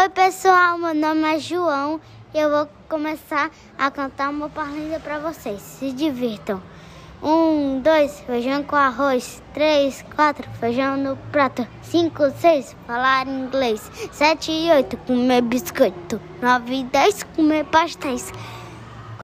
Oi pessoal, meu nome é João e eu vou começar a cantar uma parlinda para vocês. Se divirtam. Um, dois, feijão com arroz. Três, quatro, feijão no prato. Cinco, seis, falar inglês. Sete e oito, comer biscoito. Nove e dez, comer pastéis.